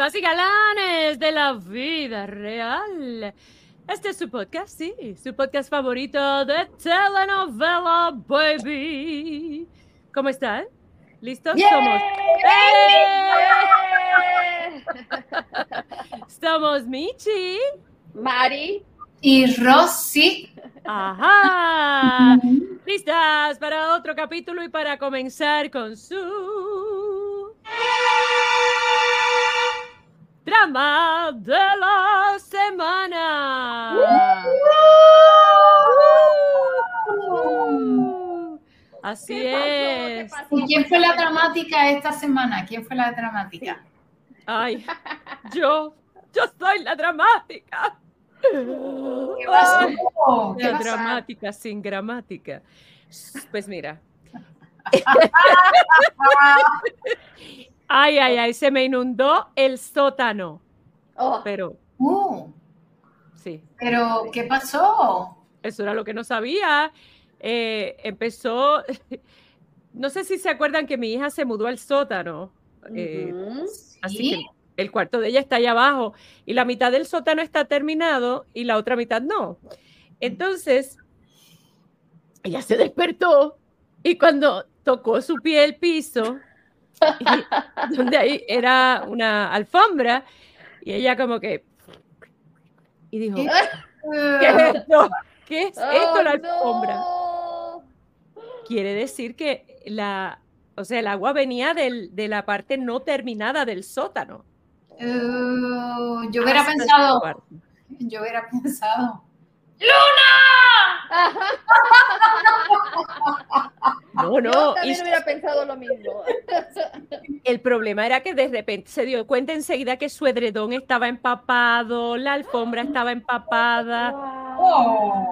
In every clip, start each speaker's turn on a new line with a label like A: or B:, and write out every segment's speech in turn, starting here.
A: Divas y galanes de la vida real. Este es su podcast, sí, su podcast favorito de telenovela, baby. ¿Cómo están? ¿Listos? Somos. ¡Eh! Somos Michi.
B: Mari.
C: Y Rosy.
A: Ajá. ¿Listas para otro capítulo y para comenzar con su drama de la semana? Así
B: ¿Qué
A: es.
B: pasó?
C: ¿Y quién fue la dramática esta semana? ¿Quién fue la dramática?
A: Ay, yo, yo soy la dramática.
C: ¿Qué pasó? ¿Qué
A: La
C: pasó?
A: dramática sin gramática. Pues mira. Ay, ay, ay, se me inundó el sótano.
B: Oh,
A: Pero
C: Uh,
A: sí,
C: pero, ¿qué pasó?
A: eso era lo que no sabía. Eh, empezó, no sé si se acuerdan que mi hija se mudó al sótano. eh. Así
C: ¿Sí?
A: que el cuarto de ella está allá abajo y la mitad del sótano está terminado y la otra mitad no. Entonces, ella se despertó y cuando tocó su pie el piso, y- donde ahí era una alfombra, y ella como que... Y dijo,
C: ¿Qué?
A: ¿qué es esto? ¿Qué es
B: Oh,
A: esto la alfombra?
B: no.
A: Quiere decir que la... O sea, el agua venía del- de la parte no terminada del sótano.
C: Uh, yo hubiera
A: hasta
C: pensado, yo hubiera pensado.
A: No,
B: Yo
A: no, y
B: también hubiera pensado lo mismo.
A: el problema era que de repente se dio cuenta enseguida que su edredón estaba empapado, la alfombra estaba empapada
C: Oh.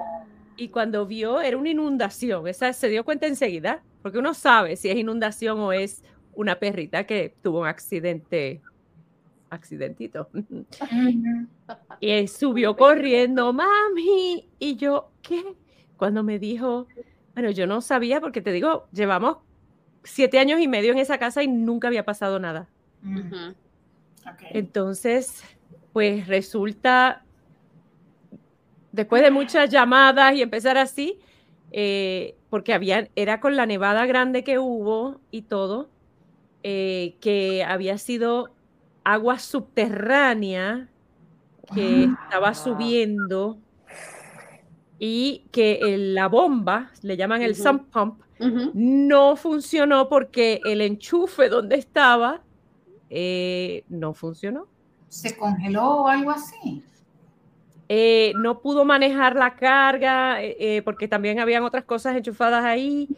A: y cuando vio era una inundación, esa se dio cuenta enseguida, porque uno sabe si es inundación o es una perrita que tuvo un accidente, accidentito. Y él subió corriendo, mami, y yo, ¿qué? Cuando me dijo, bueno, yo no sabía porque te digo, llevamos siete años y medio en esa casa y nunca había pasado nada. Entonces, pues resulta, después de muchas llamadas y empezar así, eh, porque había, era con la nevada grande que hubo y todo, eh, que había sido agua subterránea que
C: Ah.
A: estaba subiendo y que el- la bomba, le llaman el
B: Ujú.
A: sump pump, no funcionó porque el enchufe donde estaba eh, no funcionó.
C: ¿Se congeló o algo así?
A: Eh, no pudo manejar la carga eh, eh, porque también habían otras cosas enchufadas ahí.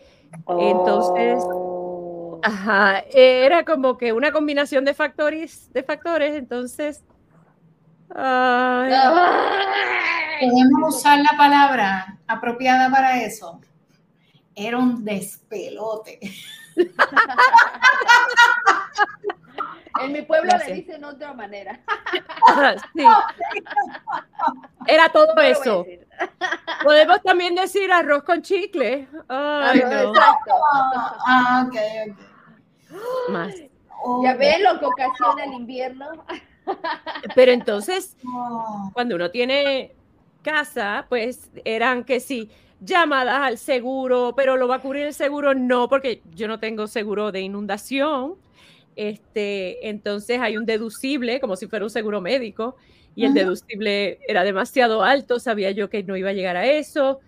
A: Entonces,
B: Oh.
A: Ajá, eh, era como que una combinación de factores, de factores, entonces. Ay.
C: Podemos usar la palabra apropiada para eso. Era un despelote.
B: En mi pueblo
A: Gracias.
B: le dicen otra manera.
A: sí. Era todo
B: No
A: eso. Podemos también decir arroz con chicle. Ay, no.
B: Exacto.
C: Ah, ok, ok.
A: Más.
C: Oh,
B: Ya ven lo que ocasiona el invierno.
A: Pero entonces,
C: oh.
A: cuando uno tiene casa, pues eran que sí, llamadas al seguro, pero lo va a cubrir el seguro, no, porque yo no tengo seguro de inundación. Este, entonces hay un deducible, como si fuera un seguro médico, y el deducible era demasiado alto, sabía yo que no iba a llegar a eso.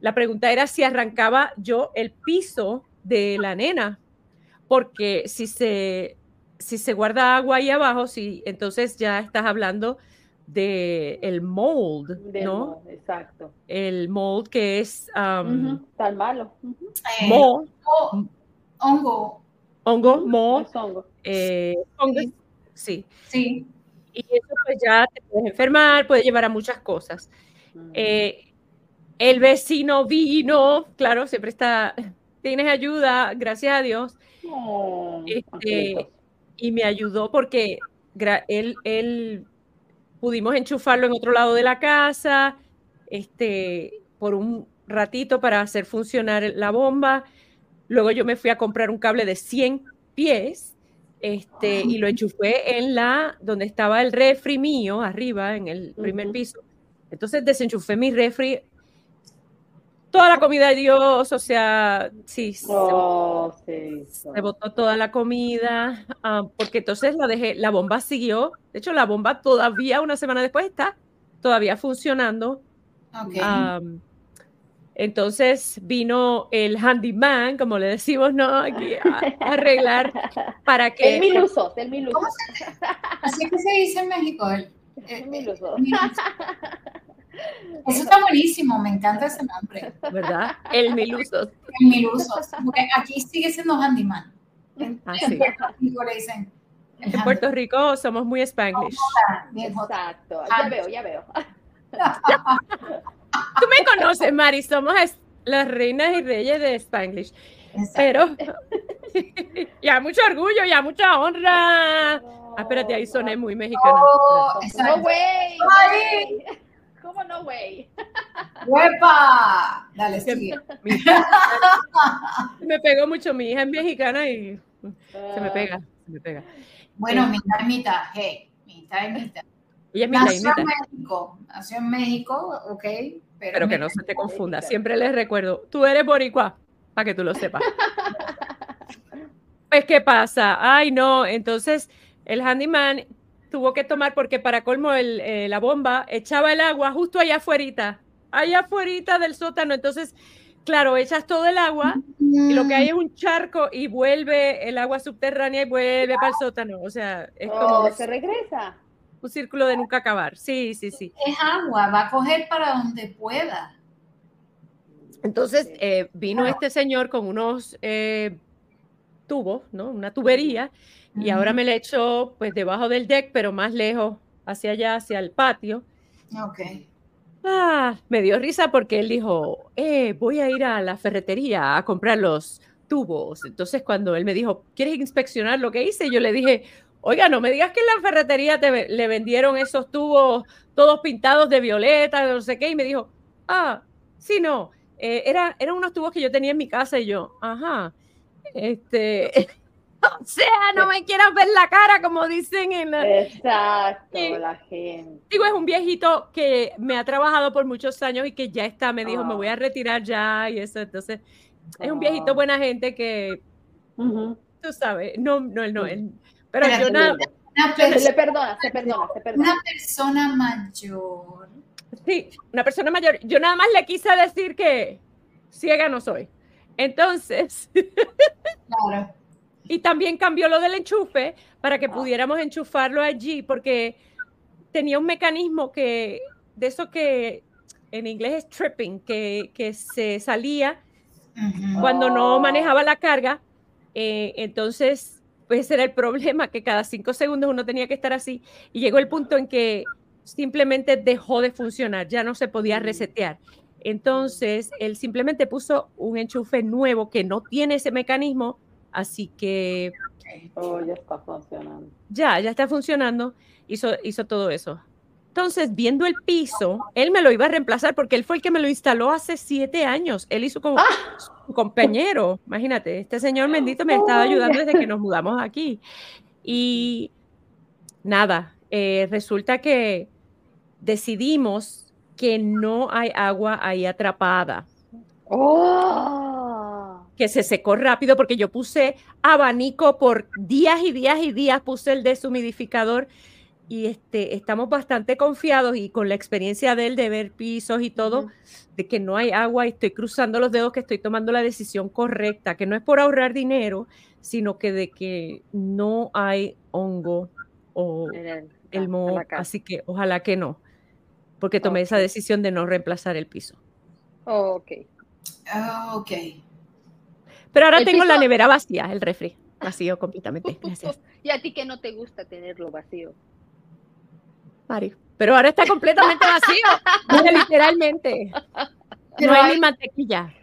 A: La pregunta era si arrancaba yo el piso de la nena, porque si se, si se guarda agua ahí abajo, si, entonces ya estás hablando de el mold,
B: Del
A: ¿no?
B: Exacto.
A: El mold que es um,
B: Tan malo. Ujú.
C: Eh,
A: moho,
C: oh, hongo,
A: hongo, moho,
B: Es hongo.
A: eh, fungus, sí.
C: sí.
A: Y eso pues ya te puedes enfermar, puede llevar a muchas cosas.
B: Mm.
A: Eh, el vecino vino, claro, siempre está, tienes ayuda, gracias a Dios,
B: Oh,
A: este,
B: angelitos.
A: Y me ayudó porque él, él pudimos enchufarlo en otro lado de la casa, este, por un ratito para hacer funcionar la bomba. Luego yo me fui a comprar un cable de 100 pies este, y lo enchufé en la, donde estaba el refri mío, arriba, en el primer piso. Entonces desenchufé mi refri. Toda la comida de Dios, o sea, sí, se,
B: Oh, sí.
A: se botó toda la comida, ah, porque entonces la dejé, la bomba siguió. De hecho, la bomba todavía, una semana después, está todavía funcionando.
C: Ok.
A: Am, entonces vino el handyman, como le decimos, ¿no? Aquí a, a arreglar para que...
B: El mil usos, el mil usos.
C: ¿Cómo Así que se dice en México. el-
B: El
C: eh,
B: mil usos.
C: mil usos. Eso está buenísimo, me encanta ese nombre.
A: ¿Verdad? El mil usos.
C: El mil usos. Porque aquí sigue siendo handyman. En,
A: Ah,
C: en
A: sí.
C: Puerto Rico le dicen.
A: En Puerto Rico somos muy spanglish.
B: Exacto. Ya veo, ya veo.
A: Tú me conoces, Mari, somos las reinas y reyes de spanglish.
C: Exacto.
A: Pero ya mucho orgullo, ya mucha honra. Ah, espérate, ahí soné muy mexicana.
C: Oh,
B: No, güey. ¿Cómo no, güey?
C: ¡Huepa! Dale, sigue.
A: Mi- me pegó mucho mi hija es mexicana y se me pega, se me pega.
C: Bueno, mitad y mitad, hey, mitad y mitad.
A: Ella es mitad y
C: Nació en México, nació en México, ok, pero,
A: pero que no se te confunda. Siempre les recuerdo, tú eres boricua, para que tú lo sepas. Pues, ¿qué pasa? Ay, no, entonces el handyman tuvo que tomar, porque para colmo el, eh, la bomba echaba el agua justo allá afuera, allá afuera del sótano. Entonces, claro, echas todo el agua y lo que hay es un charco y vuelve el agua subterránea y vuelve para el sótano. O sea, es como
B: Oh, se regresa.
A: un círculo de nunca acabar. Sí, sí, sí.
C: Es agua, va a coger para donde pueda.
A: Entonces eh, vino este señor con unos eh, tubos, ¿no? Una tubería, y ahora me le echó pues debajo del deck, pero más lejos, hacia allá, hacia el patio.
C: Ok.
A: Ah, me dio risa porque él dijo, eh, voy a ir a la ferretería a comprar los tubos. Entonces cuando él me dijo, ¿quieres inspeccionar lo que hice? Yo le dije, oiga, no me digas que en la ferretería te, le vendieron esos tubos todos pintados de violeta, no sé qué, y me dijo, ah, sí, no, eh, era, eran unos tubos que yo tenía en mi casa y yo, ajá, este, o sea, no me quieras ver la cara como dicen en la...
B: Exacto,
A: Sí.
B: la gente.
A: Digo, es un viejito que me ha trabajado por muchos años y que ya está, me dijo, me voy a retirar ya y eso. Entonces, es un viejito buena gente que,
B: Ujú.
A: tú sabes, no, no, él no, él- pero yo nada,
C: Una,
B: Se le perdona, se perdona, se perdona.
C: una persona mayor.
A: sí, una persona mayor, yo nada más le quise decir que ciega no soy. Entonces,
C: Claro.
A: Y también cambió lo del enchufe para que pudiéramos enchufarlo allí, porque tenía un mecanismo que, de eso que en inglés es tripping, que, que se salía cuando no
B: Oh.
A: manejaba la carga, eh, entonces, pues ese era el problema, que cada cinco segundos uno tenía que estar así, y llegó el punto en que simplemente dejó de funcionar, ya no se podía resetear. Entonces, él simplemente puso un enchufe nuevo que no tiene ese mecanismo, así que
B: Oh, ya está funcionando.
A: ya, ya está funcionando, hizo, hizo todo eso. Entonces, viendo el piso, él me lo iba a reemplazar porque él fue el que me lo instaló hace siete años. Él hizo como su compañero. Imagínate, este señor bendito me estaba ayudando desde que nos mudamos aquí. Y nada, eh, resulta que decidimos que no hay agua ahí atrapada
B: ¡Oh!
A: Que se secó rápido porque yo puse abanico por días y días y días, puse el deshumidificador y este, estamos bastante confiados y con la experiencia de él de ver pisos y todo, de que no hay agua y estoy cruzando los dedos que estoy tomando la decisión correcta, que no es por ahorrar dinero, sino que de que no hay hongo o
B: el,
A: el moho, así que ojalá que no, porque tomé esa decisión de no reemplazar el piso.
B: Oh, ok.
C: Ah, ok.
A: Pero ahora
B: El
A: tengo la nevera vacía, el refri, vacío completamente. Gracias.
B: Y a ti que no te gusta tenerlo vacío.
A: Mari. Pero ahora está completamente vacío. literalmente.
C: Pero
A: no hay
C: hay-
A: ni mantequilla.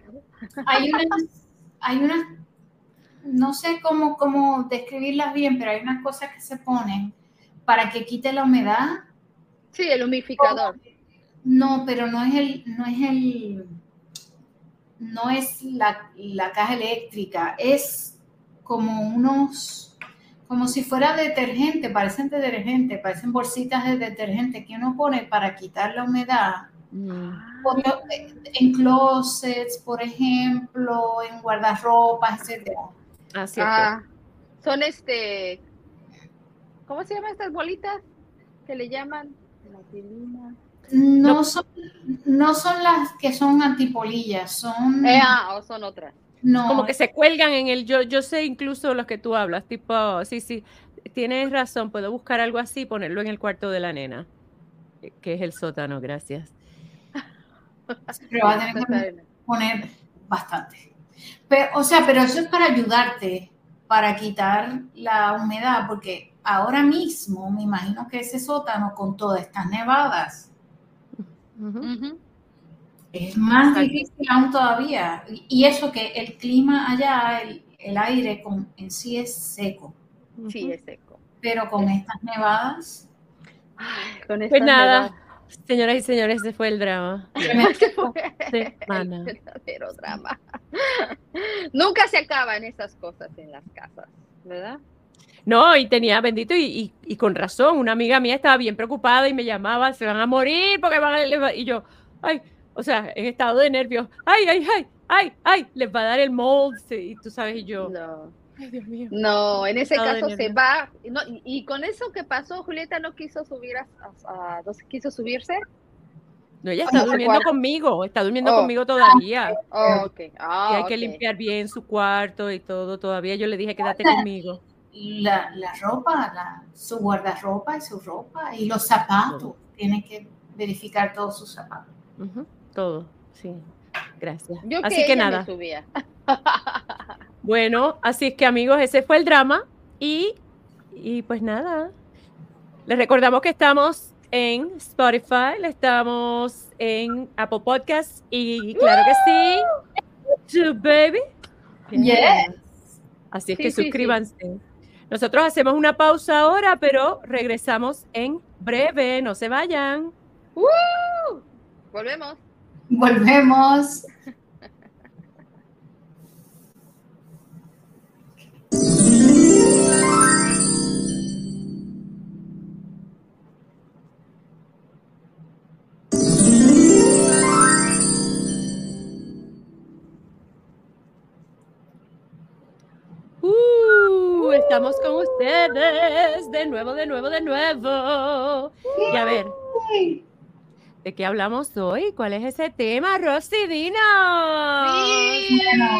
C: Hay unas, hay unas, no sé cómo, cómo describirlas bien, pero hay unas cosas que se ponen para que quite la humedad.
B: Sí, el humidificador.
C: No, pero no es el, no es el, no es la, la caja eléctrica, es como unos, como si fuera detergente, parecen detergente, parecen bolsitas de detergente que uno pone para quitar la humedad.
A: Mm.
C: Por en closets, por ejemplo, en guardarropas, etcétera.
A: Ah, cierto.
B: Ah, son este. ¿Cómo se llaman estas bolitas? Que le llaman platilina.
C: No,
A: No.
C: son, no son las que son antipolillas, son
B: Eh, ah, o son otras.
C: no,
A: Como que se cuelgan en el, yo, yo sé incluso los que tú hablas, tipo, sí, sí, tienes razón, puedo buscar algo así y ponerlo en el cuarto de la nena, eh, que es el sótano, gracias.
C: pero va a tener que poner bastante. Pero, o sea, pero eso es para ayudarte, para quitar la humedad, porque ahora mismo me imagino que ese sótano con todas estas nevadas Es más difícil aún todavía. Y- eso que el clima allá, el, el aire con, en sí es seco,
B: Sí, es seco.
C: pero con estas nevadas,
B: Ay, con
A: Pues
B: estas
A: nada,
B: nevadas.
A: señoras y señores, ese fue el drama.
B: El
A: Semana.
B: verdadero drama. Nunca se acaban esas cosas en las casas, ¿verdad?
A: No, y tenía bendito, y, y- y con razón, una amiga mía estaba bien preocupada y me llamaba, se van a morir porque van a... les va-". Y yo, ay, o sea, en estado de nervios, ay, ay, ay, ay, ay, les va a dar el mold, y tú sabes, y yo,
B: No,
A: ay, Dios mío.
B: no, en ese caso se
A: nervios.
B: va. no, y, y con eso que pasó, Julieta no quiso subir a, a- a- no quiso subirse.
A: No, ella está
B: no sé
A: durmiendo conmigo, está durmiendo
B: Oh.
A: conmigo todavía.
B: Oh, ok.
A: Y
B: Ah,
A: hay que limpiar bien su cuarto y todo, todavía yo le dije, quédate conmigo.
C: La, la ropa, la- su guardarropa y su ropa y los zapatos. Tiene que verificar todos sus zapatos.
A: Todo, sí. Gracias.
B: Yo que
A: así que
B: ella me
A: nada.
B: subía.
A: Bueno, así es que amigos, ese fue el drama. Y, y pues nada. Les recordamos que estamos en Spotify, estamos en Apple Podcasts y claro que sí. To baby.
C: Yes.
A: Así es
B: Sí,
A: que
B: sí, sí.
A: Nosotros hacemos una pausa ahora, pero regresamos en breve. No se vayan.
B: Volvemos.
C: Volvemos.
A: estamos con ustedes de nuevo, de nuevo, de nuevo. Y a ver, ¿de qué hablamos hoy? ¿Cuál es ese tema, Rosy? Dinos.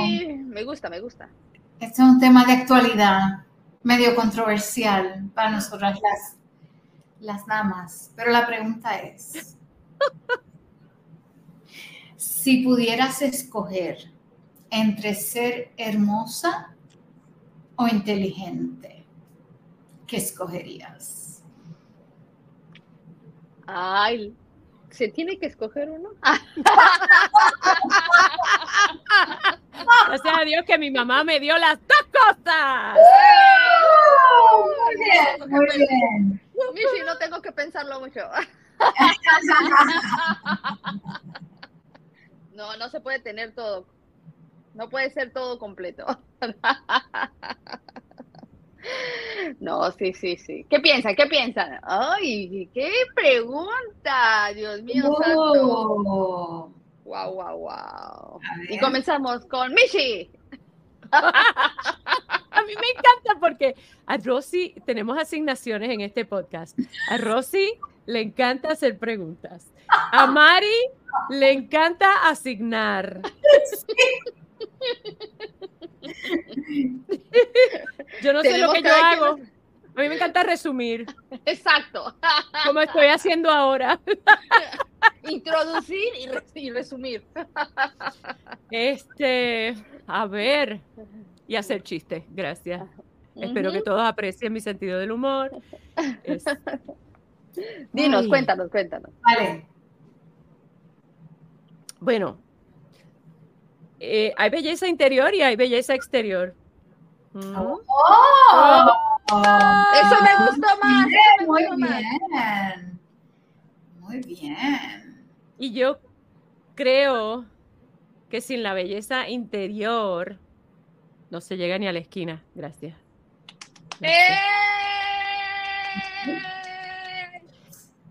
B: Sí. Me gusta, me gusta.
C: Este es un tema de actualidad, medio controversial para nosotras las, las damas. Pero la pregunta es, si pudieras escoger entre ser hermosa o inteligente, ¿qué escogerías?
B: Ay, ¿se tiene que escoger uno?
A: Gracias a Dios que mi mamá me dio las dos cosas.
C: Muy bien, muy bien.
B: Michi, no tengo que pensarlo mucho. No, no se puede tener todo. No puede ser todo completo. No, sí, sí, sí. ¿Qué piensan? ¿Qué piensan? Ay, qué pregunta. Dios mío, santo. Wow, wow, wow. Y comenzamos con Michi.
A: A mí me encanta porque a Rosy tenemos asignaciones en este podcast. A Rosy le encanta hacer preguntas. A Mari le encanta asignar. Yo no sé lo que yo hago. A mí me encanta resumir,
B: Exacto.
A: como estoy haciendo ahora.
B: Introducir y, res- y resumir.
A: Este, a ver, y hacer chistes, gracias. Espero que todos aprecien mi sentido del humor. Es-
B: Dinos,
A: Ay.
B: cuéntanos, cuéntanos.
C: Vale.
A: Bueno, eh, hay belleza interior y hay belleza exterior. Mm.
C: Oh,
B: Eso me gustó más.
C: Bien,
B: eso me
C: muy
B: gustó más.
C: bien. Muy bien.
A: Y yo creo que sin la belleza interior no se llega ni a la esquina. Gracias.
B: ¡Eh!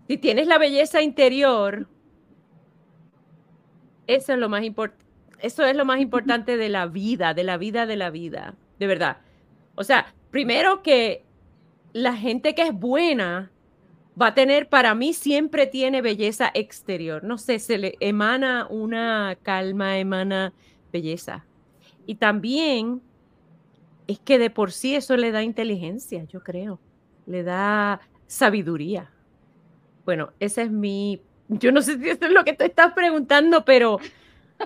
A: Si tienes la belleza interior, eso es lo más importante. Eso es lo más importante de la vida, de la vida, de la vida, de verdad. O sea, primero que la gente que es buena va a tener, para mí siempre tiene belleza exterior. No sé, se le emana una calma, emana belleza. Y también es que de por sí eso le da inteligencia, yo creo. Le da sabiduría. Bueno, ese es mi... Yo no sé si eso es lo que tú estás preguntando, pero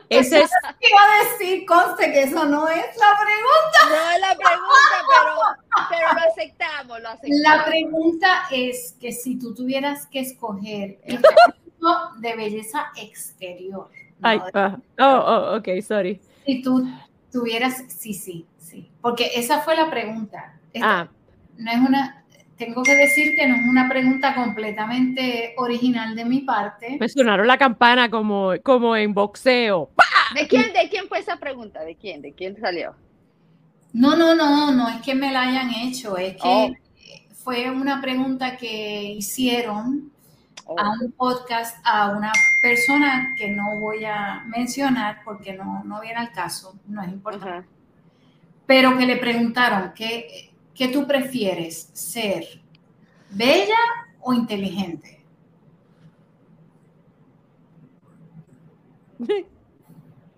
A: ese es...
C: Iba a decir, conste que eso no es la pregunta.
B: No es la pregunta, pero, pero lo aceptamos, lo aceptamos.
C: La pregunta es que si tú tuvieras que escoger el tipo de belleza exterior. ¿no?
A: Ay, ah, oh, oh, ok, sorry.
C: Si tú tuvieras, sí, sí, sí. Porque esa fue la pregunta. Esta
A: Ah,
C: no es una, tengo que decir que no es una pregunta completamente original de mi parte.
A: me sonaron la campana como, como en boxeo.
B: ¿De quién, ¿De quién fue esa pregunta? ¿De quién? ¿De quién salió?
C: No, no, no, no es que me la hayan hecho, es que
B: Oh.
C: fue una pregunta que hicieron
B: Oh.
C: a un podcast a una persona que no voy a mencionar porque no, no viene al caso, no es importante, pero que le preguntaron, ¿qué, ¿qué tú prefieres, ser bella o inteligente?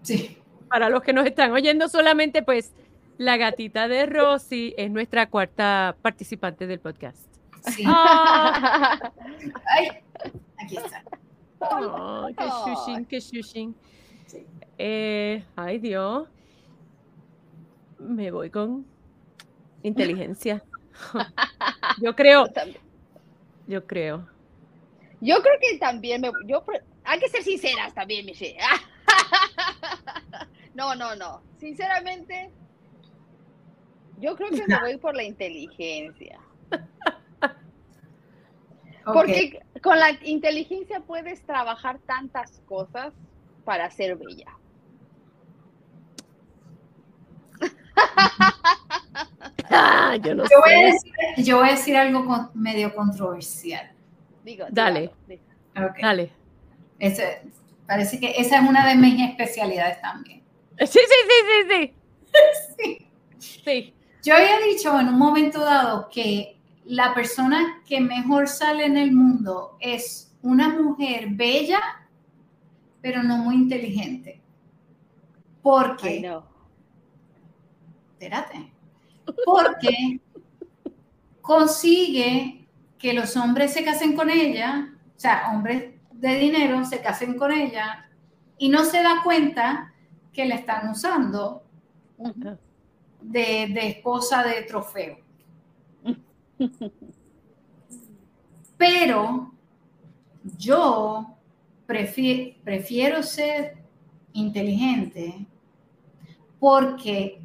C: Sí.
A: Para los que nos están oyendo solamente, pues la gatita de Rosy es nuestra cuarta participante del podcast.
C: Sí.
A: Ah,
C: Ay, aquí está.
A: oh, qué shushin, qué shushin.
C: Sí.
A: Eh, ay, Dios. Me voy con inteligencia. Yo creo, yo creo.
B: Yo creo que también me, yo pre- hay que ser sinceras también, Michelle. No, no, no. Sinceramente, yo creo que me voy por la inteligencia. Porque con la inteligencia puedes trabajar tantas cosas para ser bella.
A: Ah, yo no
C: Yo voy, a decir, yo voy a decir algo con- medio controversial.
B: Digo,
A: Dale.
C: Ok.
A: Dale.
C: Ese- parece que esa es una de mis especialidades también.
A: Sí, sí, sí, sí,
C: Sí.
A: sí. Sí.
C: Yo había dicho en un momento dado que la persona que mejor sale en el mundo es una mujer bella, pero no muy inteligente. Porque, espérate, porque consigue que los hombres se casen con ella, o sea, hombres de dinero se casen con ella y no se da cuenta que la están usando de, esposa de trofeo. Pero yo prefi- prefiero ser inteligente porque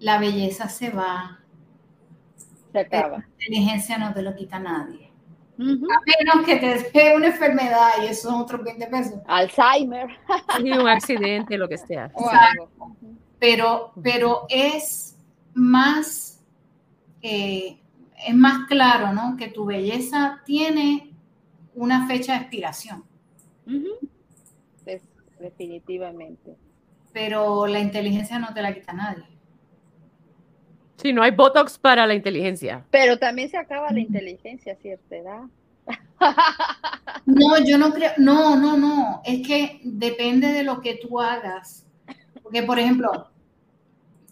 C: la belleza se va,
B: Se acaba.
C: la inteligencia no te lo quita nadie. A menos que te dé una enfermedad y eso son otros 20 pesos.
B: Alzheimer
A: Sí, un accidente, lo que sea.
B: o algo.
C: Pero, pero es más, eh, es más claro, ¿no? Que tu belleza tiene una fecha de expiración,
B: definitivamente.
C: pero la inteligencia no te la quita nadie.
A: Sí, no hay Botox para la inteligencia.
B: Pero también se acaba la inteligencia a cierta edad.
C: No, yo no creo, no, no, no, es que depende de lo que tú hagas. Porque, por ejemplo,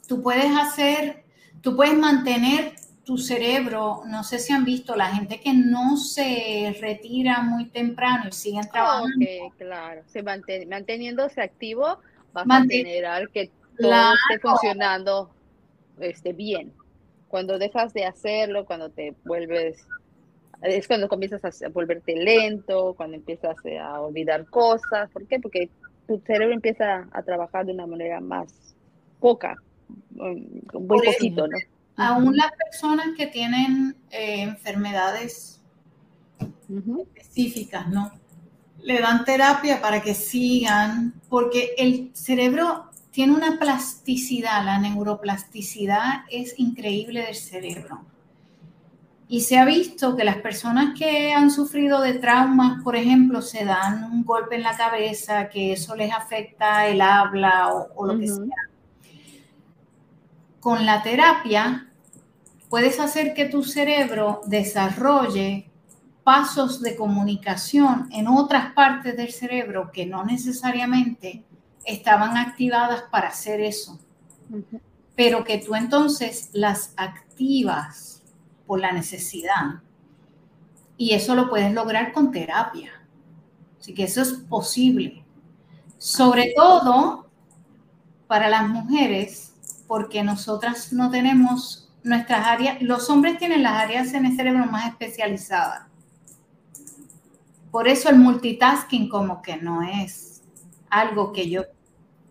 C: tú puedes hacer, tú puedes mantener tu cerebro, no sé si han visto la gente que no se retira muy temprano y siguen trabajando.
B: Claro. Se manten- manteniéndose activo, vas
C: Manten-
B: a generar que todo
C: Claro.
B: esté funcionando este, bien. Cuando dejas de hacerlo, cuando te vuelves, es cuando comienzas a volverte lento, cuando empiezas eh, a olvidar cosas. ¿Por qué? Porque tu cerebro empieza a trabajar de una manera más poca, um, muy
C: Por eso.
B: poquito, ¿no?
C: Aún las personas que tienen eh, enfermedades específicas, ¿no? Le dan terapia para que sigan, porque el cerebro tiene una plasticidad, la neuroplasticidad es increíble del cerebro. Y se ha visto que las personas que han sufrido de traumas, por ejemplo, se dan un golpe en la cabeza, que eso les afecta el habla o, lo que sea. Con la terapia puedes hacer que tu cerebro desarrolle pasos de comunicación en otras partes del cerebro que no necesariamente estaban activadas para hacer eso, pero que tú entonces las activas por la necesidad. Y eso lo puedes lograr con terapia. Así que eso es posible. Sobre todo para las mujeres, porque nosotras no tenemos nuestras áreas, los hombres tienen las áreas en el cerebro más especializadas. Por eso el multitasking como que no es algo que yo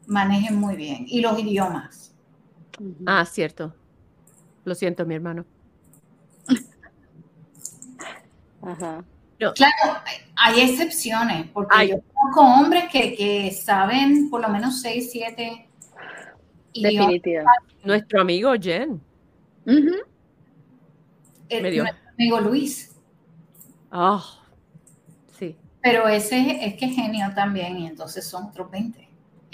C: maneje muy bien. Y los idiomas.
A: Ah, cierto. Lo siento, mi hermano.
C: Claro, hay excepciones, porque yo conozco hombres que, saben por lo menos seis, siete
A: Definitivamente. Nuestro amigo Jen.
C: nuestro amigo Luis.
A: Ah, sí.
C: Pero ese es que es genio también, y entonces son otros 20.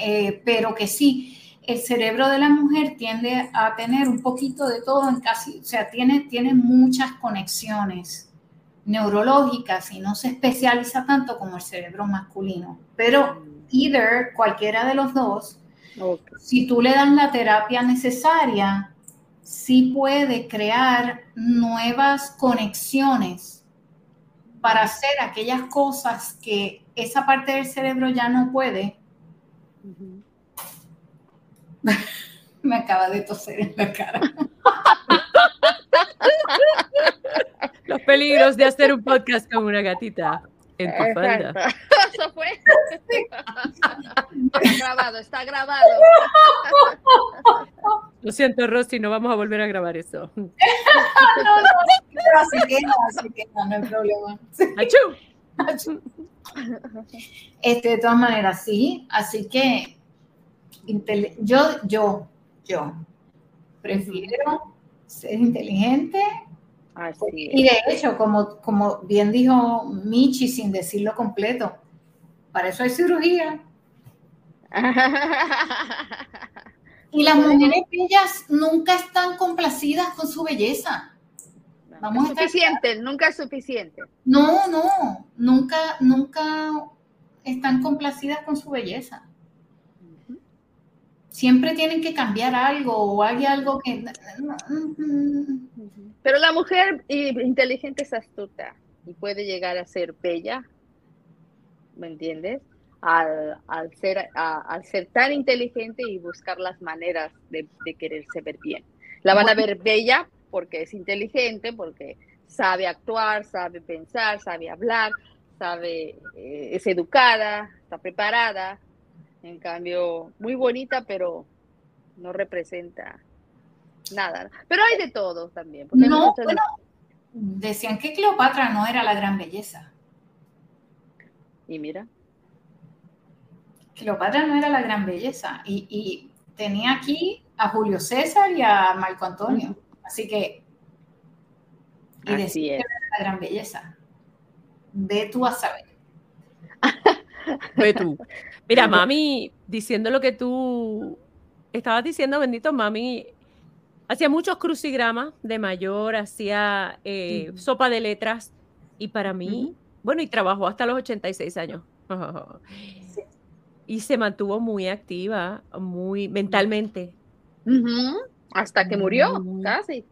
C: Eh, pero que sí, el cerebro de la mujer tiende a tener un poquito de todo en casi, o sea, tiene, tiene muchas conexiones neurológicas y no se especializa tanto como el cerebro masculino. Pero either, cualquiera de los dos, si tú le das la terapia necesaria, sí puede crear nuevas conexiones para hacer aquellas cosas que esa parte del cerebro ya no puede. Me acaba de toser en la cara.
A: Los peligros de hacer un podcast con una gatita en tu falda.
B: Eso fue. Está grabado, está grabado.
A: Lo siento, Rosy, no vamos a volver a grabar eso.
C: No, no, así que no, así que no, no hay problema. ¡Achú! Este, de todas maneras, sí. Así que yo, yo, yo prefiero ser inteligente. Y de hecho, como, como bien dijo Michi, sin decirlo completo, para eso hay cirugía. y las mujeres bellas nunca están complacidas con su belleza.
B: Vamos es suficiente, nunca es suficiente.
C: No, no, nunca, nunca están complacidas con su belleza siempre tienen que cambiar algo o hay algo que...
B: Pero la mujer inteligente es astuta y puede llegar a ser bella, ¿me entiendes? Al, ser, al ser tan inteligente y buscar las maneras de, quererse ver bien. La van a ver bella porque es inteligente, porque sabe actuar, sabe pensar, sabe hablar, sabe, eh, es educada, está preparada, en cambio, muy bonita, pero no representa nada. Pero hay de todo también.
C: No, bueno, decían que Cleopatra no era la gran belleza.
B: Y mira.
C: Cleopatra no era la gran belleza. Y, tenía aquí a Julio César y a Marco Antonio. Así que. Y que era la gran belleza. Ve tú a saber.
A: Ve tú. Mira, mami, diciendo lo que tú estabas diciendo, bendito mami, hacía muchos crucigramas de mayor, hacía eh, sopa de letras y para mí, bueno, y trabajó hasta los 86 años. Y se mantuvo muy activa, muy mentalmente.
B: Hasta que murió, casi.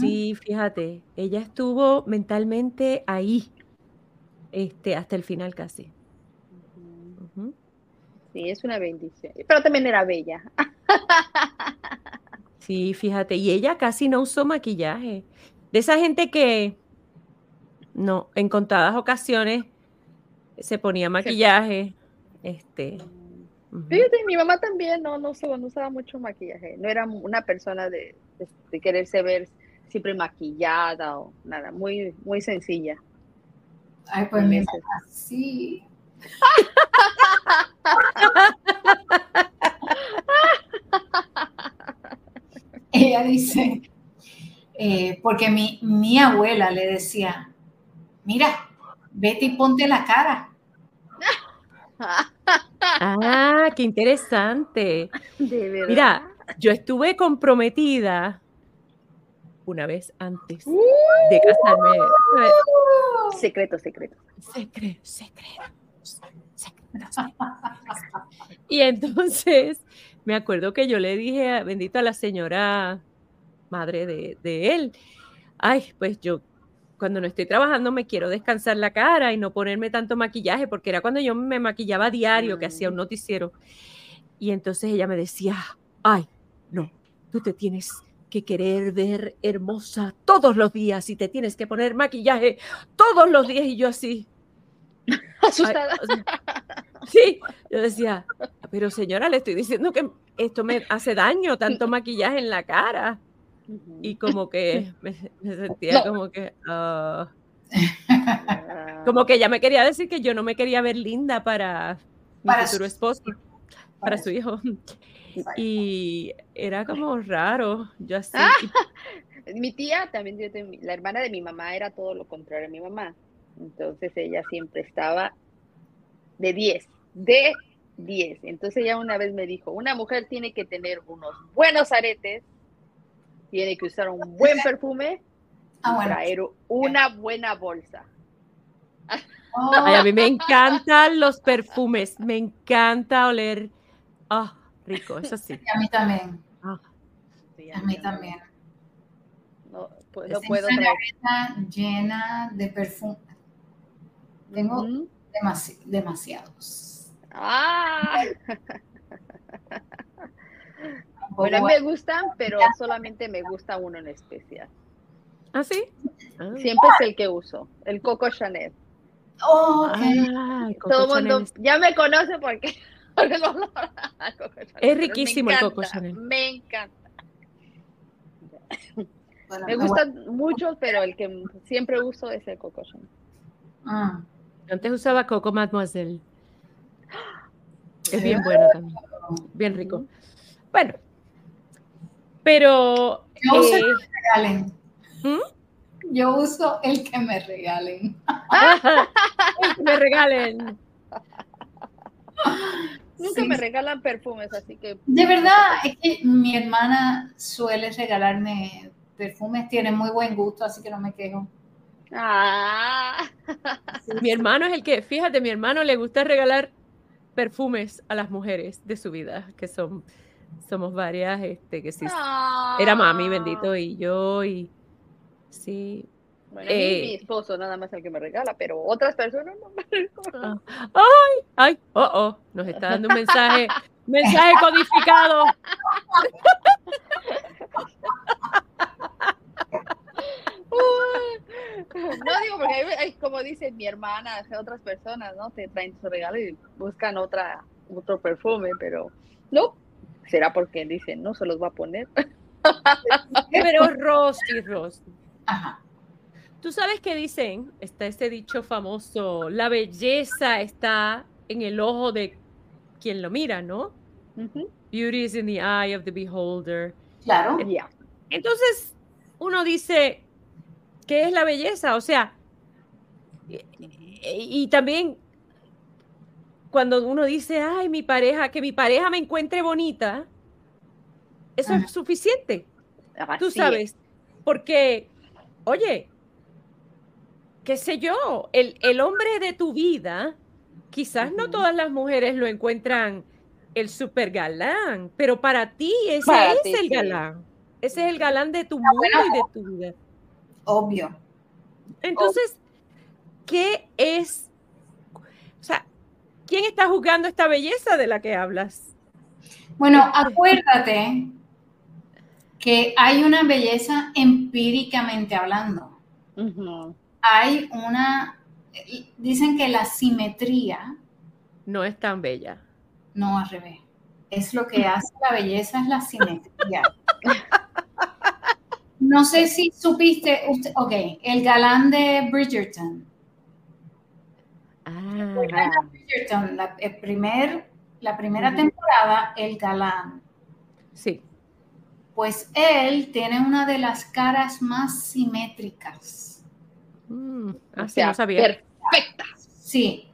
A: Sí, fíjate, ella estuvo mentalmente ahí, este, hasta el final casi.
B: Sí, es una bendición. Pero también era bella.
A: Sí, fíjate, y ella casi no usó maquillaje. De esa gente que, no, en contadas ocasiones se ponía maquillaje. Este.
B: Fíjate, mi mamá también no, no, usaba, mucho maquillaje. No era una persona de, de, quererse ver siempre maquillada o nada, muy, muy sencilla.
C: Ay, pues mi sí. Ella dice, eh, porque mi, mi abuela le decía, mira, vete y ponte la cara.
A: Ah, qué interesante. Mira, yo estuve comprometida una vez antes de casarme.
B: Secreto, secreto.
A: Secreto, secreto. Y entonces me acuerdo que yo le dije, bendita la señora madre de, de él, ay, pues yo cuando no estoy trabajando me quiero descansar la cara y no ponerme tanto maquillaje, porque era cuando yo me maquillaba a diario, que hacía un mm. noticiero. Y entonces ella me decía, ay, no, tú te tienes que querer ver hermosa todos los días y te tienes que poner maquillaje todos los días y yo así.
B: Asustada.
A: sí, yo decía, pero señora, le estoy diciendo que esto me hace daño, tanto maquillaje en la cara. Y como que me, sentía como que... Ah, como que ella me quería decir que yo no me quería ver linda para mi futuro esposo, para su hijo. Y era como raro, yo así. Ah,
B: mi tía también, la hermana de mi mamá era todo lo contrario a mi mamá. Entonces ella siempre estaba de 10, de 10. Entonces ella una vez me dijo, una mujer tiene que tener unos buenos aretes, tiene que usar un buen perfume ah, y traer una buena bolsa.
A: a mí me encantan los perfumes, me encanta oler. Ah, rico, eso sí.
C: a mí también. Ah. a mí también.
B: No, pues, no puedo traer.
C: llena de perfume. Tengo demasiados.
B: Ah. bueno, a mí me gustan, pero solamente me gusta uno en especial.
A: ¿Ah, sí?
B: Siempre es el que uso, el Coco Chanel.
C: Oh,
B: Todo el mundo ya me conoce porque
A: es riquísimo el Coco Chanel.
B: Me encanta. me gustan mucho, pero el que siempre uso es el Coco Chanel.
A: Ah. Antes usaba Coco Mademoiselle. Es bien bueno también. Bien rico. Bueno, pero.
C: Yo uso el que me regalen. ¿Mm? Yo uso el que me regalen.
A: el que me regalen.
B: Nunca me regalan perfumes, así que.
C: De verdad, es que mi hermana suele regalarme perfumes, tiene muy buen gusto, así que no me quejo.
B: Ah.
A: Mi hermano es el que, fíjate, mi hermano le gusta regalar perfumes a las mujeres de su vida, que son, somos varias, este, que sí, era mami, bendito, y yo, y sí.
B: Bueno, eh, mi esposo nada más el que me regala, pero otras personas no me
A: regalan. Ay, ay, oh, oh, nos está dando un mensaje, mensaje codificado.
B: No digo porque hay, como dice mi hermana, otras personas, ¿no? Te traen su regalo y buscan otra, otro perfume, pero no, será porque dicen, no se los va a poner.
A: Pero Rosy, Rosy. Ajá. Tú sabes que dicen, está ese dicho famoso, la belleza está en el ojo de quien lo mira, ¿no? Beauty is in the eye of the beholder.
C: Claro.
A: Entonces, uno dice, ¿qué es la belleza? O sea, y, también cuando uno dice, ay, mi pareja, que mi pareja me encuentre bonita, eso es suficiente. Tú sabes, porque, oye, qué sé yo, el, el, hombre de tu vida, quizás no todas las mujeres lo encuentran el super galán, pero para ti ese es el galán. Ese es el galán de tu mundo y de tu vida.
C: Obvio.
A: Entonces, ¿qué es? ¿Quién está juzgando esta belleza de la que hablas?
C: Bueno, acuérdate que hay una belleza empíricamente hablando. Hay una, dicen que la simetría
A: no es tan bella.
C: No, al revés. Es lo que hace la belleza, es la simetría. No sé si supiste, ok, el galán de Bridgerton.
A: Ah.
C: Bridgerton, la, primer, la primera temporada, el galán.
A: Sí.
C: Pues él tiene una de las caras más simétricas.
A: Mm,
B: O
A: así
B: sea,
A: no sabía.
B: perfecta.
C: Sí.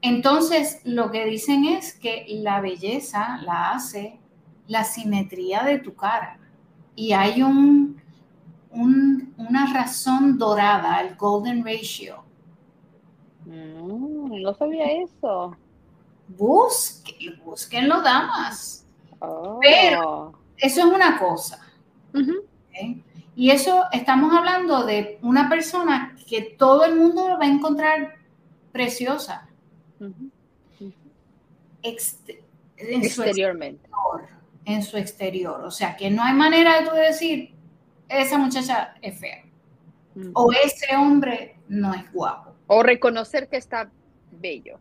C: Entonces, lo que dicen es que la belleza la hace la simetría de tu cara. Y hay un, un- una razón dorada, el golden ratio.
B: Mm, no sabía eso.
C: Busquen, búsquenlo, damas.
B: Oh.
C: Pero- Eso es una cosa. Y eso estamos hablando de una persona que todo el mundo va a encontrar preciosa. En su
B: Exteriormente.
C: exterior, en su exterior. O sea, que no hay manera de tú decir, esa muchacha es fea o ese hombre no es guapo.
B: O reconocer que está bello,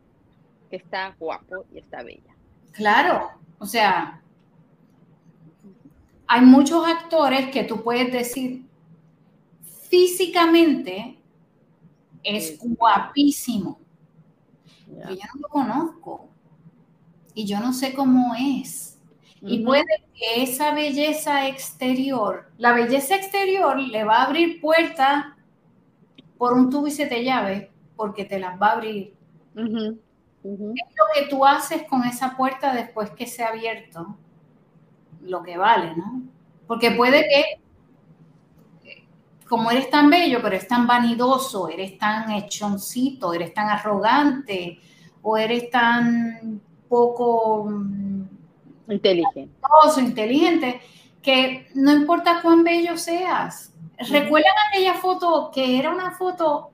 B: que está guapo y está bella.
C: Claro, o sea, hay muchos actores que tú puedes decir, físicamente es guapísimo. Pero yo no lo conozco y yo no sé cómo es. Y puede que esa belleza exterior, la belleza exterior le va a abrir puertas por un tubo y siete llaves, porque te las va a abrir.
B: Ujú.
C: Lo que tú haces con esa puerta después que se ha abierto, lo que vale, ¿no? Porque puede que, como eres tan bello, pero eres tan vanidoso, eres tan hechoncito, eres tan arrogante, o eres tan poco mm,
B: Inteligente.
C: inteligente, que no importa cuán bello seas. ¿Recuerdan aquella foto que era una foto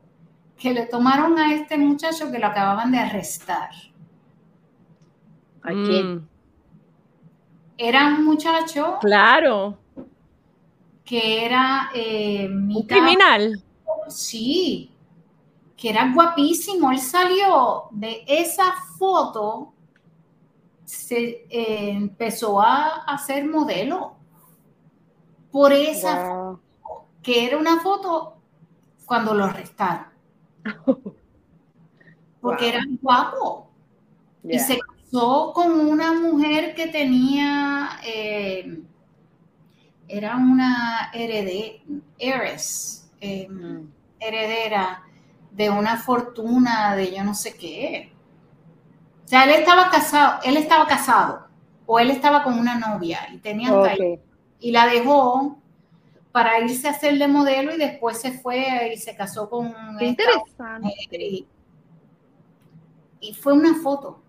C: que le tomaron a este muchacho que lo acababan de arrestar?
B: ¿A quién?
C: Era un muchacho
A: claro.
C: que era eh,
A: Un criminal.
C: Sí, que era guapísimo. Él salió de esa foto, se eh, empezó a hacer modelo por esa
B: Wow.
C: que era una foto cuando lo arrestaron. Porque
B: Wow.
C: era guapo. Y se casó con una mujer que tenía, eh, era una heredera, eh,
B: Mm.
C: heredera de una fortuna de yo no sé qué. O sea, él estaba casado, él estaba casado, o él estaba con una novia y tenían
B: Ok.
C: hijos y la dejó para irse a hacer de modelo y después se fue y se casó con
B: Qué interesante.
C: y, y fue una foto.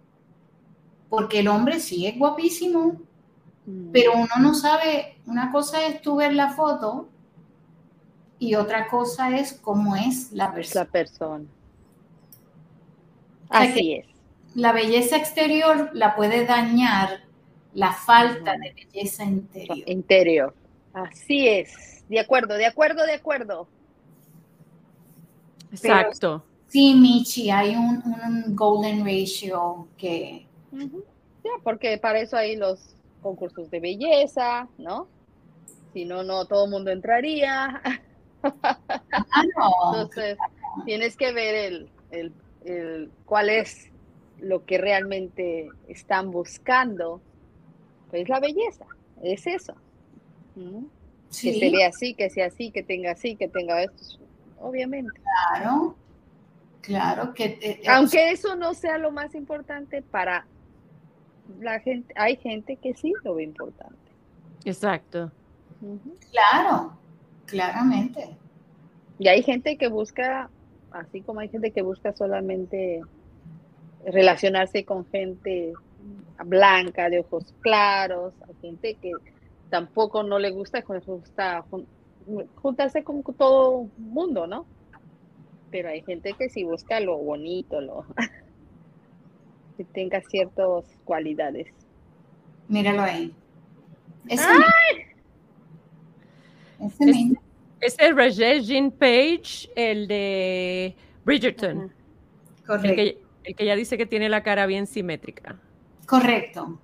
C: Porque el hombre sí es guapísimo,
B: Mm.
C: pero uno no sabe, una cosa es tú ver la foto y otra cosa es cómo es la
B: la
C: persona.
B: persona.
C: sea
B: Así es.
C: La belleza exterior la puede dañar la falta de belleza interior.
B: Interior. Así es. De acuerdo, de acuerdo, de acuerdo.
A: Exacto.
C: Sí, Michi, hay un, un golden ratio que.
B: Ya, porque para eso hay los concursos de belleza, ¿no? Si no, no todo el mundo entraría.
C: Ah, no,
B: Entonces, tienes que ver el, el- el- cuál es lo que realmente están buscando. Pues la belleza, es eso. ¿Mm?
C: Sí,
B: Que se vea así, que sea así, que tenga así, que tenga esto. Obviamente.
C: claro, claro que eh, eh,
B: Aunque eso no sea lo más importante para la gente, hay gente que sí lo ve importante.
A: Exacto.
C: Claro, claramente.
B: Y hay gente que busca, así como hay gente que busca solamente relacionarse con gente blanca, de ojos claros, hay gente que tampoco no le gusta, le gusta jun- juntarse con todo mundo, ¿no? Pero hay gente que sí busca lo bonito, lo que tenga ciertas cualidades.
C: Míralo ahí. Ese. Ese
A: Es- es Regine Page, el de Bridgerton,
B: Ajá.
A: el
C: Correcto.
A: que, el que ya dice que tiene la cara bien simétrica.
C: Correcto.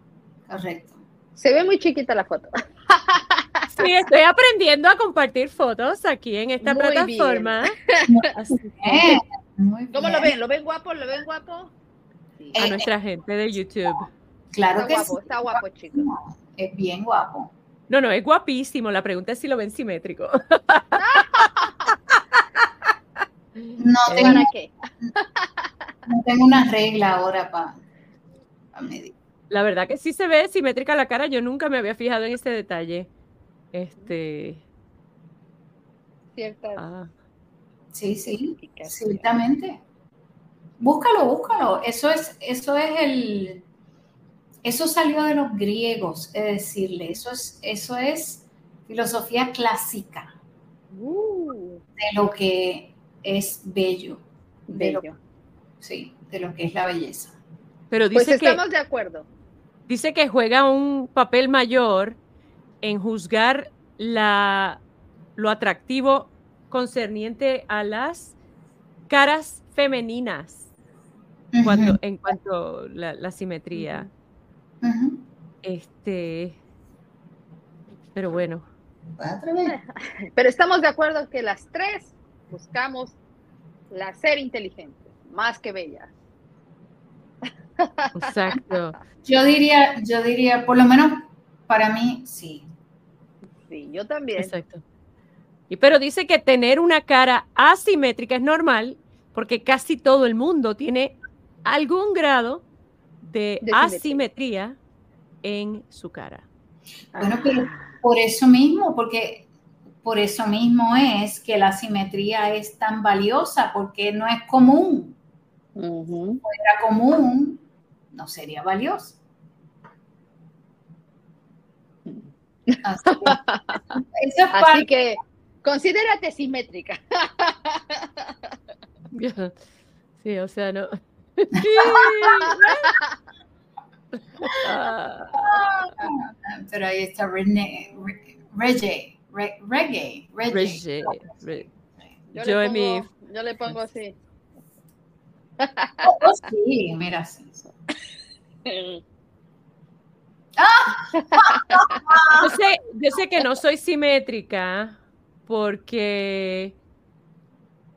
C: Correcto.
B: Se ve muy chiquita la foto.
A: Sí, estoy aprendiendo a compartir fotos aquí en esta
B: Muy
A: plataforma.
B: ¿Cómo lo ven? ¿Lo ven guapo? ¿Lo ven guapo? Sí.
A: a
C: Eh,
A: nuestra gente de YouTube.
C: Claro
B: Está
C: que
B: guapo,
C: sí.
B: está guapo, chicos.
C: Es bien guapo.
A: No, no, es guapísimo. La pregunta es si lo ven simétrico.
C: No tengo,
B: ¿Para qué?
C: no tengo una regla ahora para medir.
A: La verdad que sí se ve simétrica la cara. Yo nunca me había fijado en ese detalle. Este.
B: Ciertas
A: ah,
C: Sí, sí, ciertamente. Búscalo, búscalo. Eso es, eso es el, eso salió de los griegos, es decirle, eso es, eso es filosofía clásica
B: Uh,
C: de lo que es bello, de lo,
B: bello.
C: sí, de lo que es la belleza.
A: pero
B: Pues
A: dice que.
B: estamos de acuerdo.
A: Dice que juega un papel mayor en juzgar la, lo atractivo concerniente a las caras femeninas cuando, en cuanto a la, la simetría. Este, pero bueno,
C: vez.
B: Pero estamos de acuerdo que las tres buscamos la ser inteligente, más que bella.
A: Exacto.
C: Yo diría, yo diría, por lo menos para mí, sí.
B: Sí, yo también.
A: Exacto. Y pero dice que tener una cara asimétrica es normal porque casi todo el mundo tiene algún grado de,
B: De simetría.
A: asimetría en su cara.
C: Bueno, pero por eso mismo, porque por eso mismo es que la simetría es tan valiosa, porque no es común. fuera común, no sería valioso. Así que, esa es
B: Así
C: parte-
B: que considérate simétrica.
A: Sí, o sea, no. Ah,
C: pero ahí está Rene- Re- reggae, re- reggae, reggae.
A: Reggae, re-
B: Yo,
A: Yo
B: le,
A: en mi-
B: pongo, yo le pongo así.
C: Oh, oh, sí, mira, sí.
A: Yo sé, yo sé que no soy simétrica porque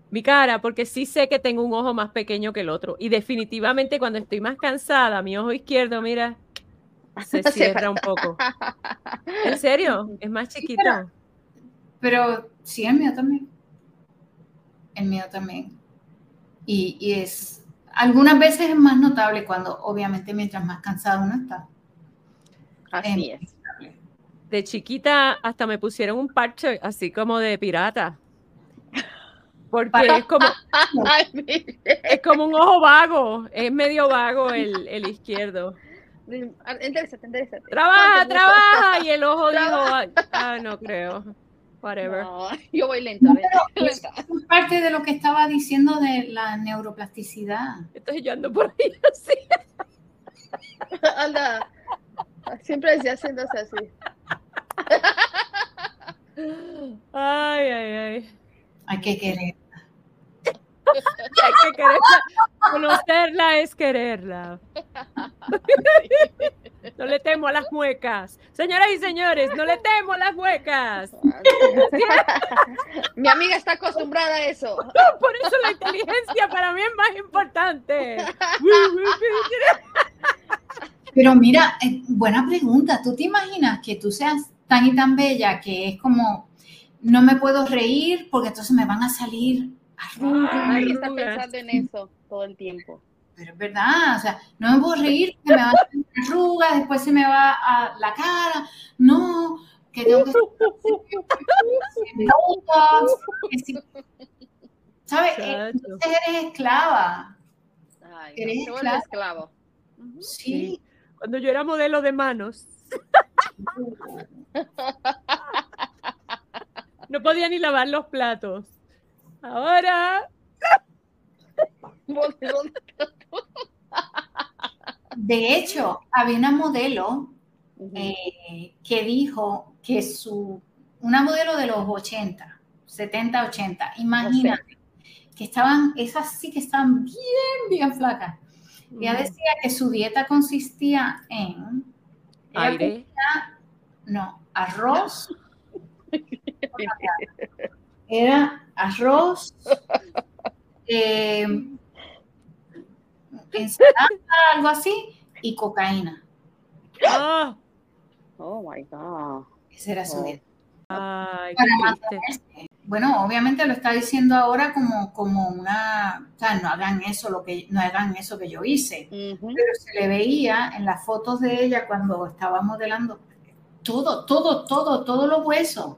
A: mi cara, porque sí sé que tengo un ojo más pequeño que el otro. Y definitivamente cuando estoy más cansada, mi ojo izquierdo, mira, se cierra un poco. ¿En serio? Es más chiquito.
C: pero- Pero sí, el mío también. El mío también. Y, y es, algunas veces es más notable cuando, obviamente, mientras más cansado uno está.
B: Así es.
A: De chiquita hasta me pusieron un parche así como de pirata. Porque es como, es como un ojo vago, es medio vago el, el izquierdo.
B: Enderezate, enderezate.
A: Trabaja, trabaja. Y el ojo dijo, ah, no creo. Whatever.
B: No, yo voy lenta.
C: es parte de lo que estaba diciendo de la neuroplasticidad.
A: Entonces yo ando por ahí así.
B: Anda. Siempre decía haciéndose así.
A: Ay, ay, ay.
C: Hay que querer.
A: Hay que quererla. Conocerla es quererla. No le temo a las muecas. Señoras y señores, no le temo a las muecas.
B: Mi amiga está acostumbrada a eso.
A: Por eso la inteligencia para mí es más importante.
C: Pero mira, eh, buena pregunta. ¿Tú te imaginas que tú seas tan y tan bella que es como, no me puedo reír porque entonces me van a salir arrugas?
B: Nadie está pensando en eso todo el tiempo.
C: Pero es verdad, o sea, no me puedo reír porque me van a salir arrugas, después se me va a la cara. No, que tengo que. ¿Sabes? Entonces eres esclava.
B: Ay,
C: Eres
B: no, se vuelve
C: esclavo. Sí.
A: Cuando yo era modelo de manos, no podía ni lavar los platos. Ahora.
C: De hecho, había una modelo eh, que dijo que su, una modelo de los 80, 70, 80, imagínate, que estaban, esas sí que estaban bien, bien flacas. Ella decía que su dieta consistía en,
A: aire.
C: no, arroz, era arroz, eh, ensalada, algo así, y cocaína.
A: Ah,
B: Oh my God.
C: Esa era su.
A: Ay,
C: Para
A: triste.
C: mantenerse. Bueno, obviamente lo está diciendo ahora como, como una, o sea, no hagan eso lo que no hagan eso que yo hice. Pero se le veía en las fotos de ella cuando estaba modelando todo, todo, todo, todos los huesos.